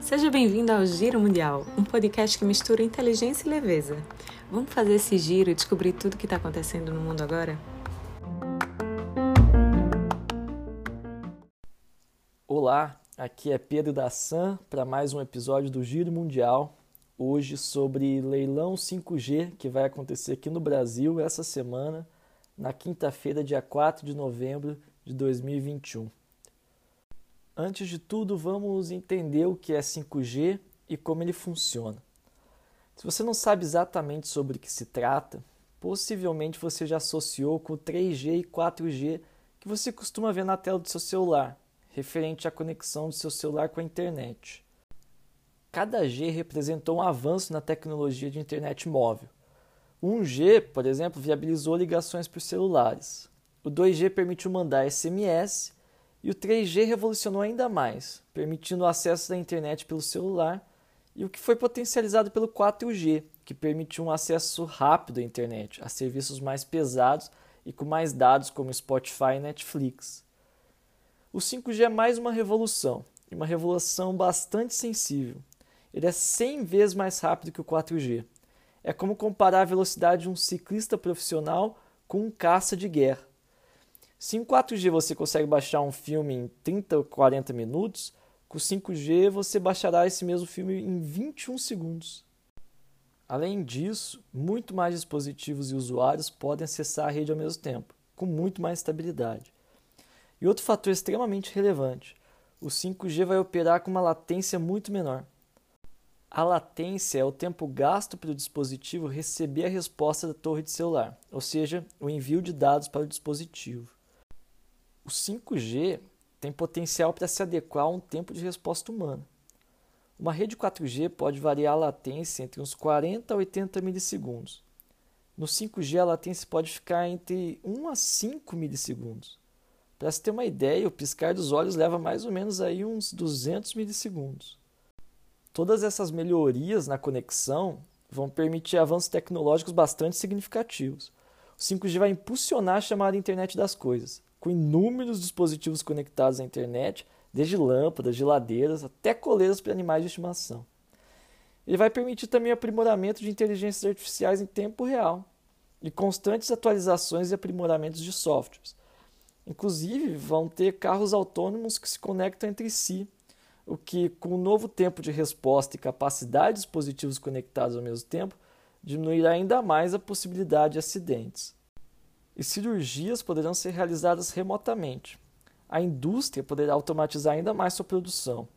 Seja bem-vindo ao Giro Mundial, um podcast que mistura inteligência e leveza. Vamos fazer esse giro e descobrir tudo o que está acontecendo no mundo agora? Olá, aqui é Pedro da San para mais um episódio do Giro Mundial. Hoje sobre leilão 5G que vai acontecer aqui no Brasil essa semana, na quinta-feira, dia 4 de novembro de 2021. Antes de tudo, vamos entender o que é 5G e como ele funciona. Se você não sabe exatamente sobre o que se trata, possivelmente você já associou com o 3G e 4G que você costuma ver na tela do seu celular, referente à conexão do seu celular com a internet. Cada G representou um avanço na tecnologia de internet móvel. O 1G, por exemplo, viabilizou ligações por celulares. O 2G permitiu mandar SMS e o 3G revolucionou ainda mais, permitindo o acesso da internet pelo celular, e o que foi potencializado pelo 4G, que permitiu um acesso rápido à internet, a serviços mais pesados e com mais dados como Spotify e Netflix. O 5G é mais uma revolução, e uma revolução bastante sensível. Ele é 100 vezes mais rápido que o 4G. É como comparar a velocidade de um ciclista profissional com um caça de guerra. Se em 4G você consegue baixar um filme em 30 ou 40 minutos, com 5G você baixará esse mesmo filme em 21 segundos. Além disso, muito mais dispositivos e usuários podem acessar a rede ao mesmo tempo, com muito mais estabilidade. E outro fator extremamente relevante: o 5G vai operar com uma latência muito menor. A latência é o tempo gasto para o dispositivo receber a resposta da torre de celular, ou seja, o envio de dados para o dispositivo. O 5G tem potencial para se adequar a um tempo de resposta humana. Uma rede 4G pode variar a latência entre uns 40 a 80 milissegundos. No 5G, a latência pode ficar entre 1 a 5 milissegundos. Para se ter uma ideia, o piscar dos olhos leva mais ou menos aí uns 200 milissegundos. Todas essas melhorias na conexão vão permitir avanços tecnológicos bastante significativos. O 5G vai impulsionar a chamada internet das coisas com inúmeros dispositivos conectados à internet, desde lâmpadas, geladeiras até coleiras para animais de estimação. Ele vai permitir também o aprimoramento de inteligências artificiais em tempo real e constantes atualizações e aprimoramentos de softwares. Inclusive, vão ter carros autônomos que se conectam entre si, o que, com o novo tempo de resposta e capacidade de dispositivos conectados ao mesmo tempo, diminuirá ainda mais a possibilidade de acidentes e cirurgias poderão ser realizadas remotamente. A indústria poderá automatizar ainda mais sua produção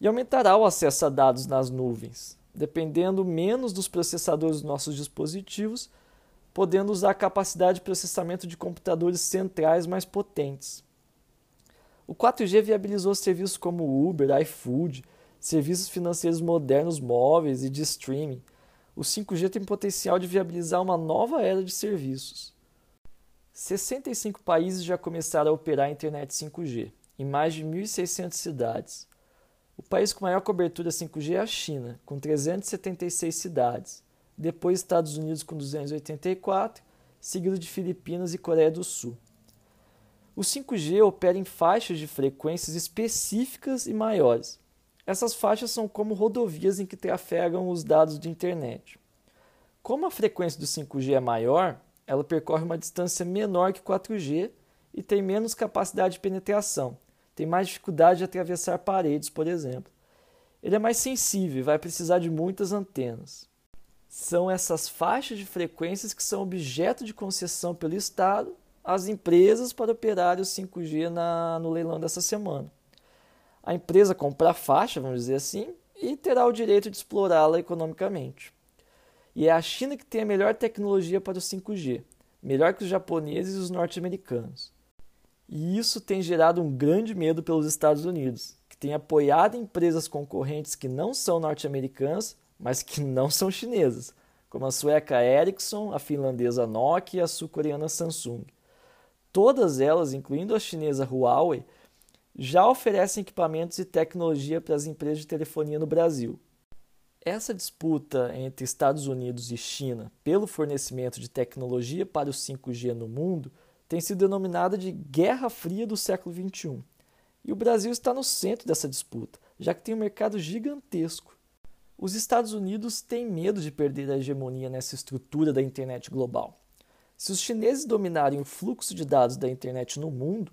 e aumentará o acesso a dados nas nuvens, dependendo menos dos processadores dos nossos dispositivos, podendo usar a capacidade de processamento de computadores centrais mais potentes. O 4G viabilizou serviços como Uber, iFood, serviços financeiros modernos móveis e de streaming. O 5G tem potencial de viabilizar uma nova era de serviços. 65 países já começaram a operar a internet 5G, em mais de 1.600 cidades. O país com maior cobertura 5G é a China, com 376 cidades, depois Estados Unidos com 284, seguido de Filipinas e Coreia do Sul. O 5G opera em faixas de frequências específicas e maiores. Essas faixas são como rodovias em que trafegam os dados de internet. Como a frequência do 5G é maior, ela percorre uma distância menor que 4G e tem menos capacidade de penetração. Tem mais dificuldade de atravessar paredes, por exemplo. Ele é mais sensível e vai precisar de muitas antenas. São essas faixas de frequências que são objeto de concessão pelo Estado às empresas para operar o 5G na, no leilão dessa semana. A empresa compra a faixa, vamos dizer assim, e terá o direito de explorá-la economicamente. E é a China que tem a melhor tecnologia para o 5G, melhor que os japoneses e os norte-americanos. E isso tem gerado um grande medo pelos Estados Unidos, que tem apoiado empresas concorrentes que não são norte-americanas, mas que não são chinesas, como a sueca Ericsson, a finlandesa Nokia e a sul-coreana Samsung. Todas elas, incluindo a chinesa Huawei, já oferecem equipamentos e tecnologia para as empresas de telefonia no Brasil. Essa disputa entre Estados Unidos e China pelo fornecimento de tecnologia para o 5G no mundo tem sido denominada de Guerra Fria do século XXI. E o Brasil está no centro dessa disputa, já que tem um mercado gigantesco. Os Estados Unidos têm medo de perder a hegemonia nessa estrutura da internet global. Se os chineses dominarem o fluxo de dados da internet no mundo,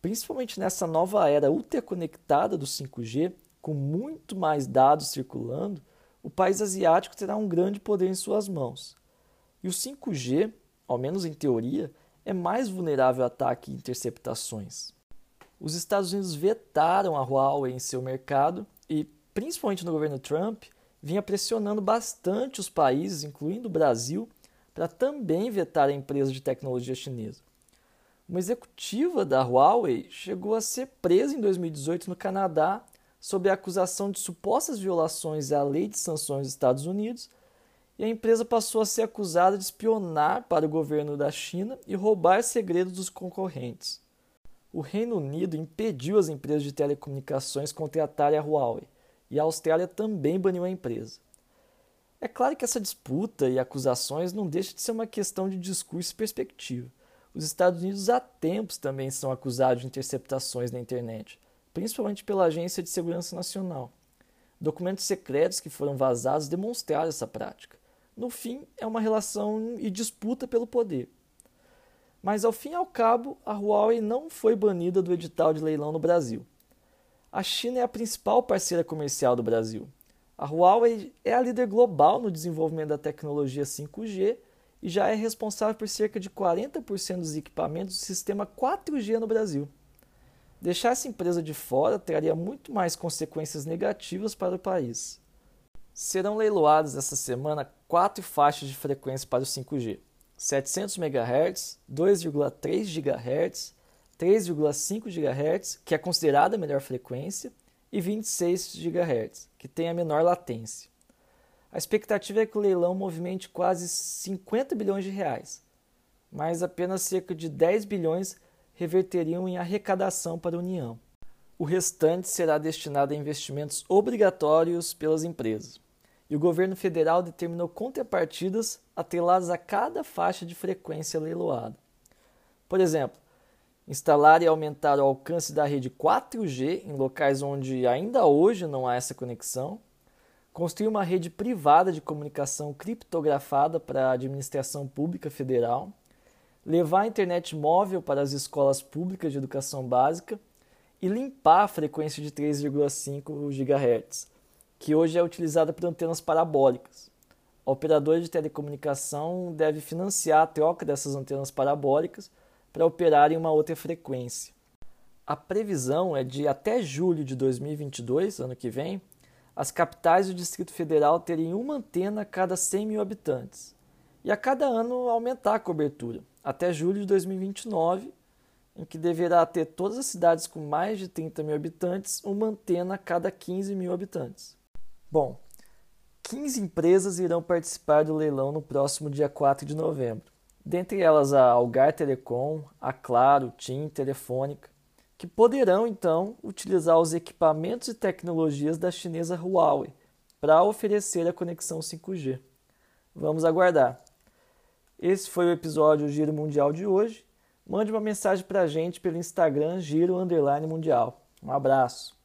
principalmente nessa nova era ultraconectada do 5G, com muito mais dados circulando, o país asiático terá um grande poder em suas mãos. E o 5G, ao menos em teoria, é mais vulnerável a ataque e interceptações. Os Estados Unidos vetaram a Huawei em seu mercado e, principalmente no governo Trump, vinha pressionando bastante os países, incluindo o Brasil, para também vetar a empresa de tecnologia chinesa. Uma executiva da Huawei chegou a ser presa em 2018 no Canadá sob a acusação de supostas violações à lei de sanções dos Estados Unidos, e a empresa passou a ser acusada de espionar para o governo da China e roubar segredos dos concorrentes. O Reino Unido impediu as empresas de telecomunicações contratarem a Huawei, e a Austrália também baniu a empresa. É claro que essa disputa e acusações não deixa de ser uma questão de discurso e perspectiva. Os Estados Unidos há tempos também são acusados de interceptações na internet, principalmente pela Agência de Segurança Nacional. Documentos secretos que foram vazados demonstraram essa prática. No fim, é uma relação e disputa pelo poder. Mas ao fim e ao cabo, a Huawei não foi banida do edital de leilão no Brasil. A China é a principal parceira comercial do Brasil. A Huawei é a líder global no desenvolvimento da tecnologia 5G e já é responsável por cerca de 40% dos equipamentos do sistema 4G no Brasil. Deixar essa empresa de fora traria muito mais consequências negativas para o país. Serão leiloadas essa semana quatro faixas de frequência para o 5G: 700 MHz, 2,3 GHz, 3,5 GHz, que é considerada a melhor frequência, e 26 GHz, que tem a menor latência. A expectativa é que o leilão movimente quase 50 bilhões de reais, mas apenas cerca de 10 bilhões reverteriam em arrecadação para a União. O restante será destinado a investimentos obrigatórios pelas empresas. E o governo federal determinou contrapartidas atreladas a cada faixa de frequência leiloada. Por exemplo, instalar e aumentar o alcance da rede 4G em locais onde ainda hoje não há essa conexão, construir uma rede privada de comunicação criptografada para a administração pública federal, levar a internet móvel para as escolas públicas de educação básica e limpar a frequência de 3,5 GHz, que hoje é utilizada por antenas parabólicas. A operadora de telecomunicação deve financiar a troca dessas antenas parabólicas para operar em uma outra frequência. A previsão é de até julho de 2022, ano que vem, as capitais do Distrito Federal terem uma antena a cada 100 mil habitantes e a cada ano aumentar a cobertura, até julho de 2029, em que deverá ter todas as cidades com mais de 30 mil habitantes uma antena a cada 15 mil habitantes. Bom, 15 empresas irão participar do leilão no próximo dia 4 de novembro dentre elas a Algar Telecom, a Claro, TIM, Telefônica, que poderão então utilizar os equipamentos e tecnologias da chinesa Huawei para oferecer a conexão 5G. Vamos aguardar. Esse foi o episódio Giro Mundial de hoje. Mande uma mensagem para a gente pelo Instagram Giro Mundial. Um abraço.